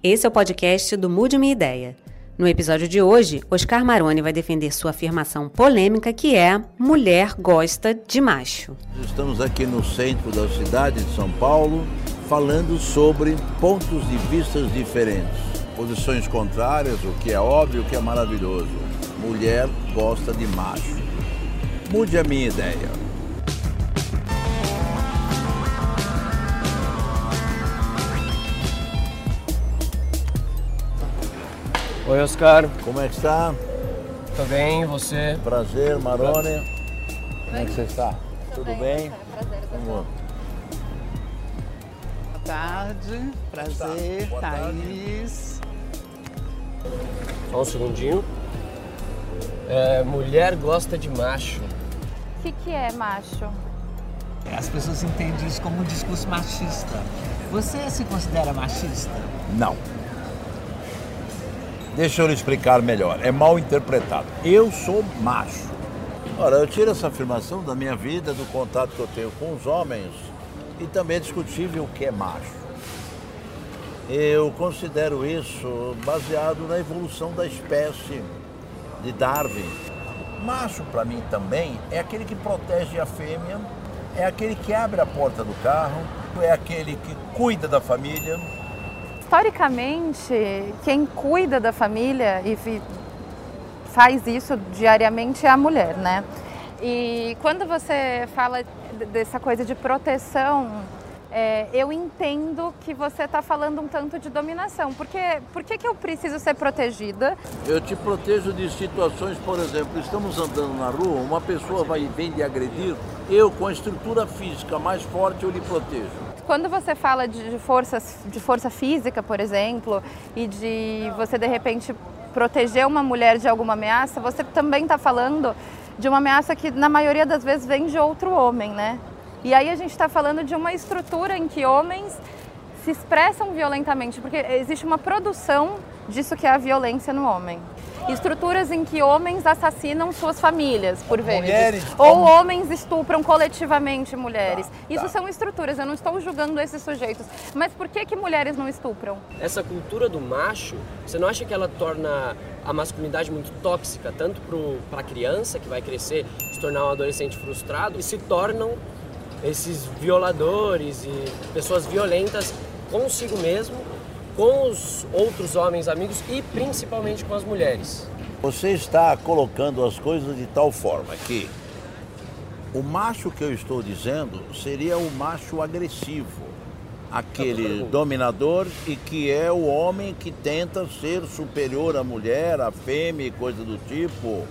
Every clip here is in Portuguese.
Esse é o podcast do Mude Minha Ideia. No episódio de hoje, Oscar Maroni vai defender sua afirmação polêmica que é mulher gosta de macho. Estamos aqui no centro da cidade de São Paulo falando sobre pontos de vistas diferentes, posições contrárias, o que é óbvio, o que é maravilhoso. Mulher gosta de macho. Mude a minha ideia. Oi, Oscar. Como é que está? Tô bem, e você? Prazer, Marone. Como é que você está? Tudo bem? Prazer, Vamos. Boa tarde, prazer, Boa tarde. Thaís. Só um segundinho. É, mulher gosta de macho. O que, que é macho? As pessoas entendem isso como um discurso machista. Você se considera machista? Não. Deixa eu lhe explicar melhor. É mal interpretado. Eu sou macho. Ora, eu tiro essa afirmação da minha vida, do contato que eu tenho com os homens e também é discutível o que é macho. Eu considero isso baseado na evolução da espécie de Darwin. Macho, para mim, também é aquele que protege a fêmea, é aquele que abre a porta do carro, é aquele que cuida da família, Historicamente, quem cuida da família e faz isso diariamente é a mulher, né? E quando você fala dessa coisa de proteção, é, eu entendo que você está falando um tanto de dominação. Porque por que, que eu preciso ser protegida? Eu te protejo de situações, por exemplo, estamos andando na rua, uma pessoa vai vem de agredir, eu com a estrutura física mais forte eu lhe protejo. Quando você fala de, de forças, de força física, por exemplo, e de você de repente proteger uma mulher de alguma ameaça, você também está falando de uma ameaça que na maioria das vezes vem de outro homem, né? E aí a gente está falando de uma estrutura em que homens se expressam violentamente, porque existe uma produção disso que é a violência no homem. Estruturas em que homens assassinam suas famílias, por vezes. Mulheres, Ou homens- homens estupram coletivamente mulheres. Tá, Isso tá. são estruturas, eu não estou julgando esses sujeitos. Mas por que, que mulheres não estupram? Essa cultura do macho, você não acha que ela torna a masculinidade muito tóxica, tanto para a criança que vai crescer, se tornar um adolescente frustrado, e se tornam esses violadores e pessoas violentas consigo mesmo, com os outros homens amigos e principalmente com as mulheres? Você está colocando as coisas de tal forma que o macho que eu estou dizendo seria o macho agressivo, aquele dominador e que é o homem que tenta ser superior à mulher, à fêmea e coisa do tipo,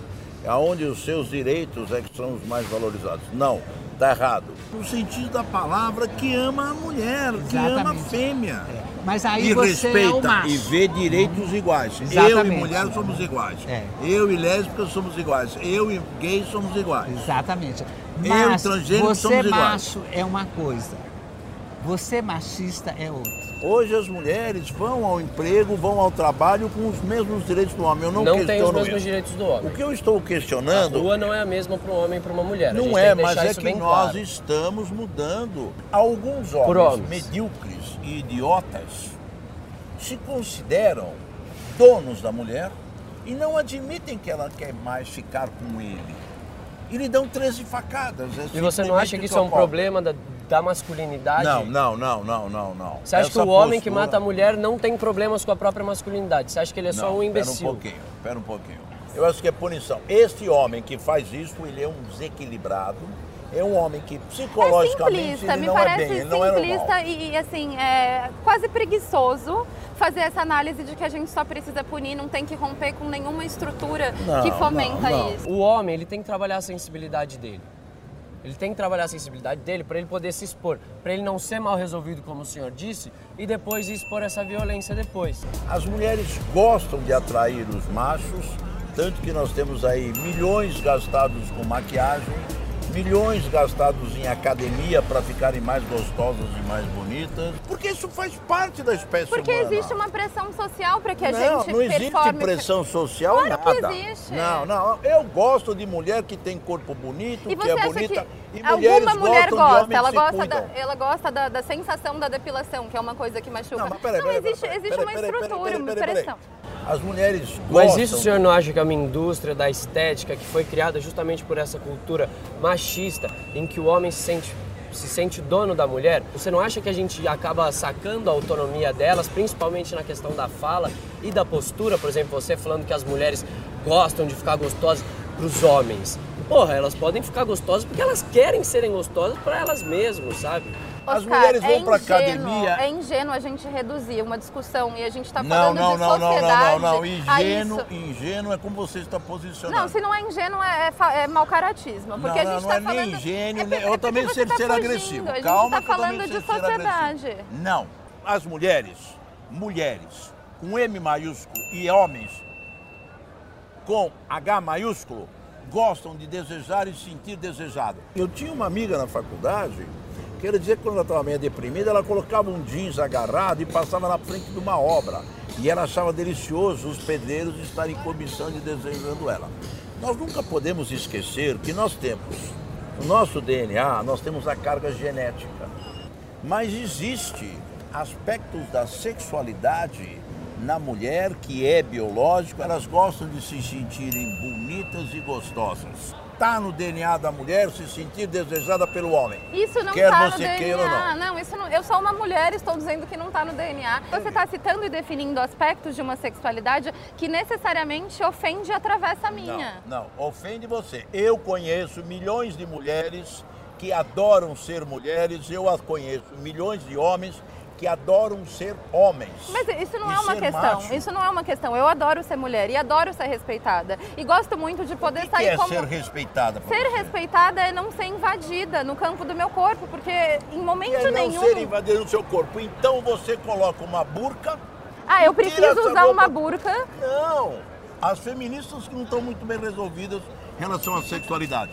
aonde os seus direitos é que são os mais valorizados. Não, está errado. No sentido da palavra que ama a mulher, que ama a Exatamente. fêmea. É. Mas aí e você é respeita macho. e vê direitos iguais. Eu e Exatamente. mulher somos iguais. É. Eu e lésbicas somos iguais. Eu e gays somos iguais. Exatamente. Eu, Mas transgênero, você somos iguais. macho é uma coisa. Você machista é outra. Hoje as mulheres vão ao emprego, vão ao trabalho com os mesmos direitos do homem. Eu não, Não, tem os mesmos isso. direitos do O homem. que eu estou A questionando rua não é a mesma para um homem e para uma mulher. A gente não tem é, que mas é isso que bem nós claro. estamos mudando. Alguns homens, homens. medíocres e idiotas se consideram donos da mulher e não admitem que ela quer mais ficar com ele. E lhe dão 13 facadas. é E você não acha que o isso é um problema da, da masculinidade? Não, não, não, não, não, não. Você acha Essa que o homem que mata a mulher não tem problemas com a própria masculinidade? Você acha que ele é só Não, um imbecil? Espera um pouquinho, espera um pouquinho. Eu acho que é punição. Este homem que faz isso, ele é um desequilibrado. É um homem que É psicologicamente simplista, ele me não parece é bem, ele não é normal. e, e, assim, é quase preguiçoso fazer essa análise de que a gente só precisa punir, não tem que romper com nenhuma estrutura Não, que fomenta não, não. isso. O homem, ele tem que trabalhar a sensibilidade dele. Ele tem que trabalhar a sensibilidade dele para ele poder se expor, para ele não ser mal resolvido, como o senhor disse, e depois expor essa violência depois. As mulheres gostam de atrair os machos, tanto que nós temos aí milhões gastados com maquiagem milhões gastados em academia para ficarem mais gostosas e mais bonitas, porque isso faz parte da espécie Porque humana. existe uma pressão social para que a não, gente não existe performe. pressão social Claro nada. existe. Não, não. Eu gosto de mulher que tem corpo bonito, E que é bonita. que alguma mulher gosta? Ela gosta, da, ela gosta da, da sensação da depilação, que é uma coisa que machuca. Não, mas peraí, peraí, existe, peraí, existe peraí, uma estrutura, peraí, uma pressão. As mulheres gostam. Mas isso o senhor não acha que é uma indústria da estética que foi criada justamente por essa cultura machista em que o homem se sente, se sente dono da mulher? Você não acha que a gente acaba sacando a autonomia delas, principalmente na questão da fala e da postura? Por exemplo, você falando que as mulheres gostam de ficar gostosas para os homens. Porra, elas podem ficar gostosas porque elas querem serem gostosas para elas mesmas, sabe? As Oscar, mulheres vão é pra ingênuo- academia- É ingênuo a gente reduzir uma discussão e a gente está Não, falando não, de não, não, não, sociedade. não, não. a Ingênuo, isso. ingênuo é como você está posicionado. Não, se não é ingênuo, é, é, é mau caratismo. Porque não, a gente não, está não é falando. nem ingênuo, é eu é também sei você tá ser fugindo. agressivo. A gente Calma está falando de sociedade. Não, as mulheres, mulheres com M maiúsculo e homens com H maiúsculo gostam de desejar e sentir desejado. Eu tinha uma amiga na faculdade que ela dizia que quando ela estava meio deprimida, ela colocava um jeans agarrado e passava na frente de uma obra. E ela achava delicioso os pedreiros estarem cobiçando e desejando ela. Nós nunca podemos esquecer que nós temos, no nosso DNA, nós temos a carga genética. Mas existe aspectos da sexualidade na mulher que é biológico, elas gostam de se sentirem bonitas e gostosas. Está no DNA da mulher se sentir desejada pelo homem. Isso não Quer está no você DNA. queira ou não. Não, isso não. Eu sou uma mulher, estou dizendo que não está no DNA. Você está citando e definindo aspectos de uma sexualidade que necessariamente ofende e atravessa a minha. Não, não, ofende você. Eu conheço milhões de mulheres que adoram ser mulheres, eu as conheço milhões de homens que adoram ser homens. Mas isso não é uma questão. macho. Isso não é uma questão. Eu adoro ser mulher e adoro ser respeitada. E gosto muito de poder O que, sair que é como. ser respeitada? Ser você? respeitada é não ser invadida no campo do meu corpo, porque em momento E é não nenhum. ser invadido no seu corpo. Então você coloca uma burca. Ah, eu preciso usar roupa. uma burca. Não! As feministas que não estão muito bem resolvidas em relação à sexualidade.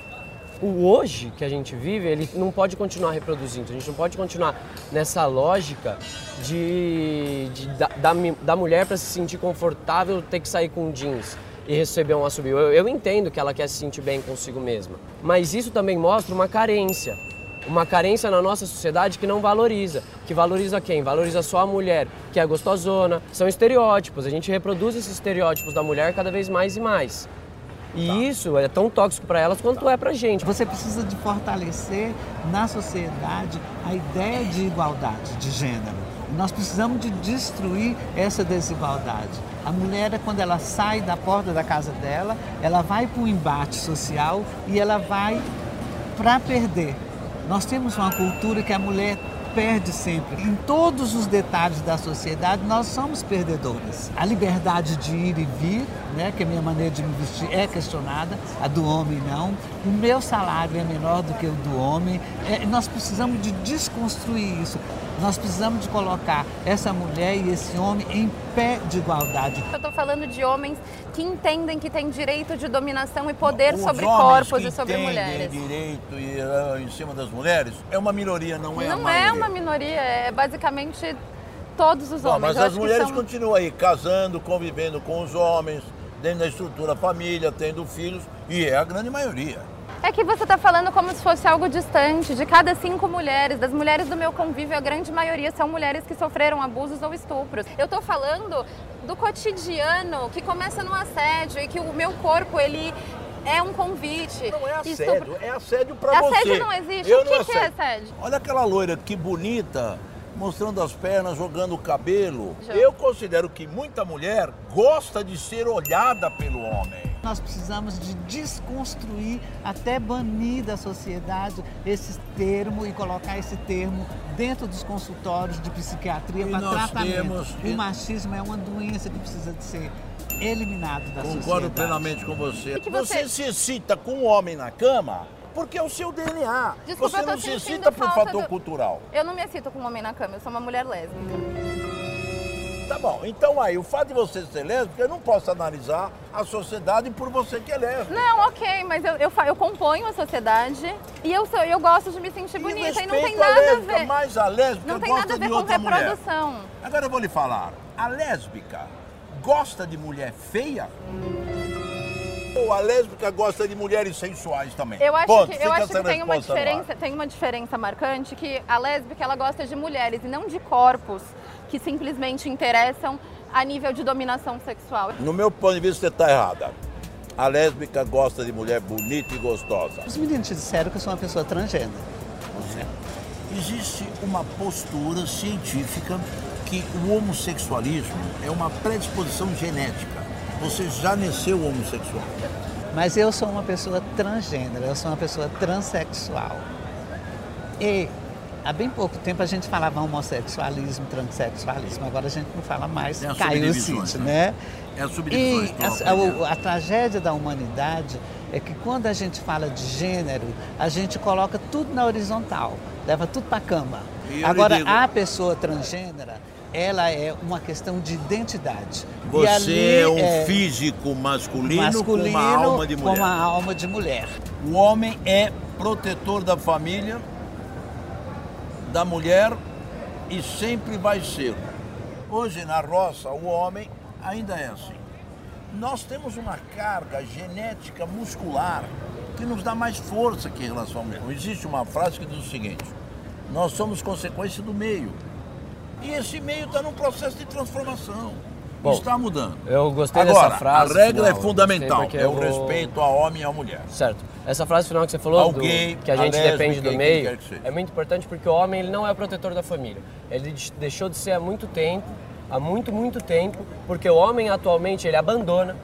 O hoje que a gente vive, ele não pode continuar reproduzindo. A gente não pode continuar nessa lógica de, de- da, da, da mulher para se sentir confortável ter que sair com jeans e receber um assobio. Eu, eu entendo que ela quer se sentir bem consigo mesma, mas isso também mostra uma carência. Uma carência na nossa sociedade que não valoriza. Que valoriza quem? Valoriza só a mulher, que é gostosona. São estereótipos. A gente reproduz esses estereótipos da mulher cada vez mais e mais. E isso é tão tóxico para elas quanto é pra gente. Você precisa de fortalecer na sociedade a ideia de igualdade de gênero. Nós precisamos de destruir essa desigualdade. A mulher, quando ela sai da porta da casa dela, ela vai para um embate social e ela vai para perder. Nós temos uma cultura que a mulher perde sempre. Em todos os detalhes da sociedade, nós somos perdedoras. A liberdade de ir e vir, né, que a minha maneira de me vestir é questionada, a do homem não. O meu salário é menor do que o do homem. É, nós precisamos de desconstruir isso. Nós precisamos de colocar essa mulher e esse homem em pé de igualdade. Eu estou falando de homens que entendem que têm direito de dominação e poder Os sobre corpos que e sobre têm mulheres. direito e, ah, em cima das mulheres é uma minoria, não é Não é uma minoria, é basicamente todos os homens. mas Eu as mulheres são- continuam aí casando, convivendo com os homens, dentro da estrutura família, tendo filhos, e é a grande maioria. É que você está falando como se fosse algo distante. De cada cinco mulheres, das mulheres do meu convívio, a grande maioria são mulheres que sofreram abusos ou estupros. Eu estou falando do cotidiano que começa no assédio e que o meu corpo, ele é um convite. Não é Estupro- assédio, é assédio pra você. Assédio não existe. Eu o que, não que é assédio. assédio? Olha aquela loira que bonita, mostrando as pernas, jogando o cabelo. Já. Eu considero que muita mulher gosta de ser olhada pelo homem. Nós precisamos de desconstruir, até banir da sociedade esse termo e colocar esse termo dentro dos consultórios de psiquiatria E para tratamento. temos- O machismo é uma doença que precisa de ser eliminado da Concordo sociedade. plenamente com você. Que você... você- se excita com um homem na cama porque é o seu DNA. Desculpa, você não se excita por fator do- cultural. Eu não me excito com um homem na cama, eu sou uma mulher lésbica. Tá bom, então aí, o fato de você ser lésbica, eu não posso analisar a sociedade por você que é lésbica. Não, ok, mas eu, eu, eu componho a sociedade e eu, sou, eu gosto de me sentir bonita e não tem a nada a lésbica, ver. Mas a lésbica Não tem gosta nada a ver com outra mulher. reprodução. Agora eu vou lhe falar, a lésbica gosta de mulher feia? Ou a lésbica gosta de mulheres sensuais também? Eu acho Ponto, que, eu acho que tem uma diferença, tem uma diferença marcante que a lésbica ela gosta de mulheres e não de corpos que simplesmente interessam a nível de dominação sexual. No meu ponto de vista, você está errada. A lésbica gosta de mulher bonita e gostosa. Os meninos te disseram que eu sou uma pessoa transgênero. Existe uma postura científica que o homossexualismo é uma predisposição genética. Você já nasceu homossexual. Mas eu sou uma pessoa transgênero, eu sou uma pessoa transexual. E há bem pouco tempo a gente falava homossexualismo, transexualismo, agora a gente não fala mais, as caiu o sítio, né? É subdivisões E a, a- a tragédia da humanidade é que quando a gente fala de gênero, a gente coloca tudo na horizontal, leva tudo para a cama. Agora, digo- a pessoa transgênera, ela é uma questão de identidade. Você ali é um físico masculino, masculino com uma alma de com mulher. uma alma de mulher. O homem é protetor da família, da mulher e sempre vai ser. Hoje na roça, o homem ainda é assim. Nós temos uma carga genética muscular que nos dá mais força que em relação ao meio. Existe uma frase que diz o seguinte: nós somos consequência do meio. E esse meio está num processo de transformação. Bom, está mudando. eu gostei Agora, dessa frase A regra final, é fundamental: é o vou- respeito ao homem e à mulher. Certo. Essa frase final que você falou, Ao do- que a gente lésbica, depende do meio, que é muito importante porque o homem ele não é o protetor da família. Ele de- deixou de ser há muito tempo, há muito, muito tempo, porque o homem atualmente ele abandona,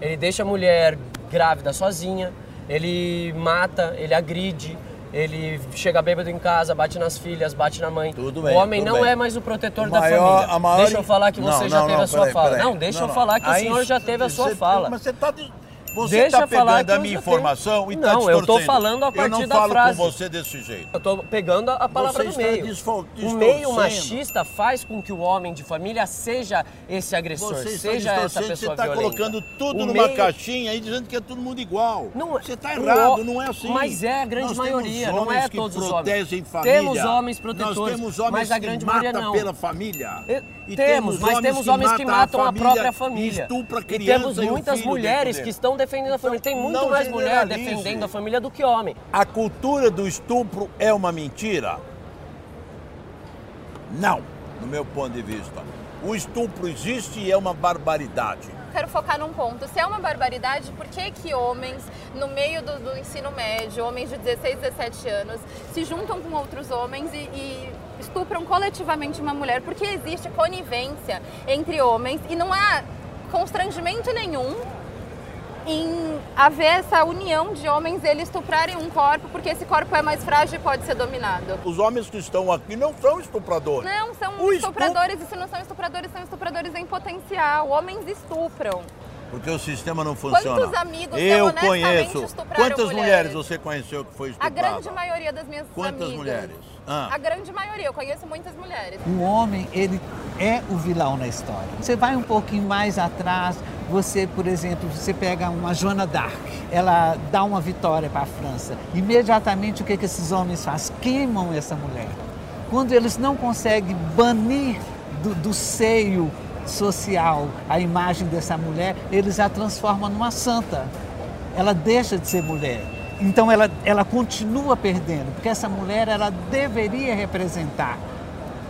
ele deixa a mulher grávida sozinha, ele mata, ele agride, ele chega bêbado em casa, bate nas filhas, bate na mãe. Tudo bem, o homem não bem. é mais o protetor O da maior- família. a maior Deixa eu falar que Não, você já não, teve não, a sua peraí, fala. peraí. Não, deixa eu falar que o senhor já teve a sua você- fala. Mas você está você tá eu falar pegando a eu minha informação e está Não, eu distorcendo. falando a Eu partir não da falo frase. com você desse jeito. Eu tô pegando a palavra Você do está meio. O meio machista faz com que o homem de família seja esse agressor, Você está seja essa pessoa você está colocando tudo O numa meio- caixinha e dizendo que é todo mundo igual. Não, você está o errado, ho- não é assim. Mas é a grande Nós maioria, temos não é todos os homens. família. Temos homens protetores, Nós temos homens mas a que grande matam maioria não. pela família. E- temos, mas temos homens que matam a, própria família. Estupra e criança temos e o muitas mulheres que estão defendendo a família. Tem muito não mais mulher defendendo a família do que homem. A cultura do estupro é uma mentira? Não, no meu ponto de vista. O estupro existe e é uma barbaridade. Quero focar num ponto. Se é uma barbaridade, por que que homens, no meio do, do ensino médio, homens de 16, 17 anos, se juntam com outros homens e, e estupram coletivamente uma mulher? Porque existe conivência entre homens e não há constrangimento nenhum em haver essa união de homens eles estuprarem um corpo porque esse corpo é mais frágil e pode ser dominado. Os homens que estão aqui não são estupradores. Não, são O estupradores e se não são estupradores, são estupradores em potencial. Homens estupram. Porque o sistema não funciona. Quantos amigos Eu conheço. Quantas mulheres? mulheres você conheceu que foi A estuprada? grande maioria das minhas Quantas amigas. mulheres? Ah. A grande maioria, eu conheço muitas mulheres. O homem, ele é o vilão na história. Você vai um pouquinho mais atrás, você, por exemplo, você pega uma Joana d'Arc, ela dá uma vitória para a França. Imediatamente, o que, que esses homens fazem? Queimam essa mulher. Quando eles não conseguem banir do, do seio social a imagem dessa mulher, eles a transformam numa santa. Ela deixa de ser mulher. Então ela, ela continua perdendo, porque essa mulher ela deveria representar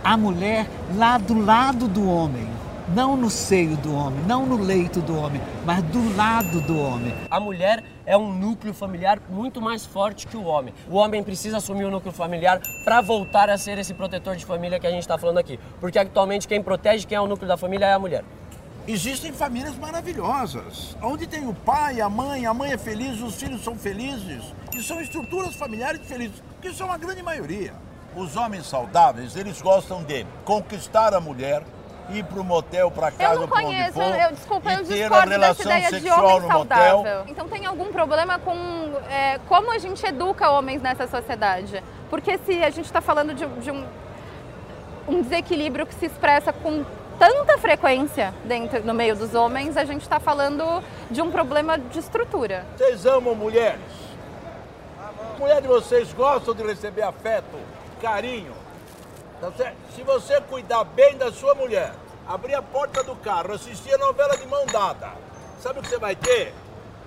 a mulher lá do lado do homem, não no seio do homem, não no leito do homem, mas do lado do homem. A mulher é um núcleo familiar muito mais forte que o homem. O homem precisa assumir o núcleo familiar para voltar a ser esse protetor de família que a gente está falando aqui. Porque atualmente quem protege quem é o núcleo da família é a mulher. Existem famílias maravilhosas, onde tem o pai, a mãe, a mãe é feliz, os filhos são felizes, e são estruturas familiares felizes, que são a grande maioria. Os homens saudáveis, eles gostam de conquistar a mulher, ir para o motel, para casa, Eu não para onde conheço, for, eu, desculpa, eu e ter a discordo dessa ideia de homem saudável. motel. Então tem algum problema com é, como a gente educa homens nessa sociedade? Porque se a gente está falando de, de um, um desequilíbrio que se expressa com tanta frequência dentro, no meio dos homens, a gente está falando de um problema de estrutura. Vocês amam mulheres? Mulher de vocês gostam de receber afeto, carinho. Tá Se você cuidar bem da sua mulher, abrir a porta do carro, assistir a novela de mão dada, sabe o que você vai ter?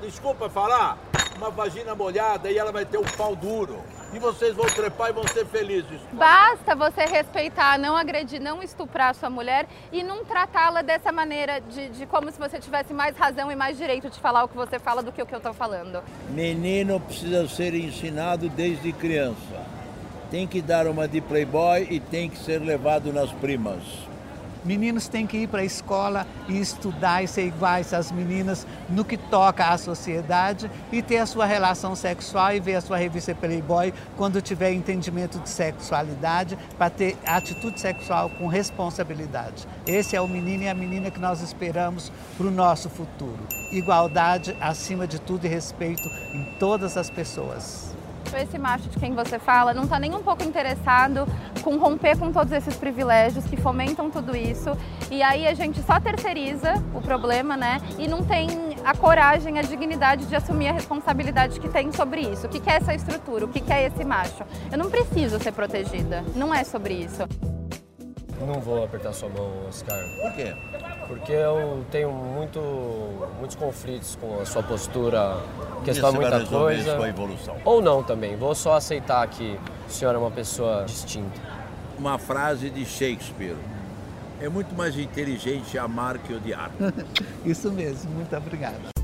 Desculpa falar, uma vagina molhada e ela vai ter um pau duro e vocês vão trepar e vão ser felizes. Basta você respeitar, não agredir, não estuprar sua mulher e não tratá-la dessa maneira de, de, como se você tivesse mais razão e mais direito de falar o que você fala do que o que eu estou falando. Menino precisa ser ensinado desde criança. Tem que dar uma de playboy e tem que ser levado nas primas. Meninos têm que ir para a escola e estudar e ser iguais às meninas no que toca à sociedade e ter a sua relação sexual e ver a sua revista Playboy quando tiver entendimento de sexualidade para ter atitude sexual com responsabilidade. Esse é o menino e a menina que nós esperamos para o nosso futuro. Igualdade acima de tudo e respeito em todas as pessoas esse macho de quem você fala não está nem um pouco interessado com romper com todos esses privilégios que fomentam tudo isso. E aí a gente só terceiriza o problema, né? E não tem a coragem, a dignidade de assumir a responsabilidade que tem sobre isso. O que é essa estrutura? O que é esse macho? Eu não preciso ser protegida. Não é sobre isso. Não vou apertar sua mão, Oscar. Por quê? Porque eu tenho muito, muitos conflitos com a sua postura, questão muita coisa. Com a evolução. Ou não também. Vou só aceitar que o senhor é uma pessoa distinta. Uma frase de Shakespeare. É muito mais inteligente amar que odiar. Isso mesmo. Muito obrigado.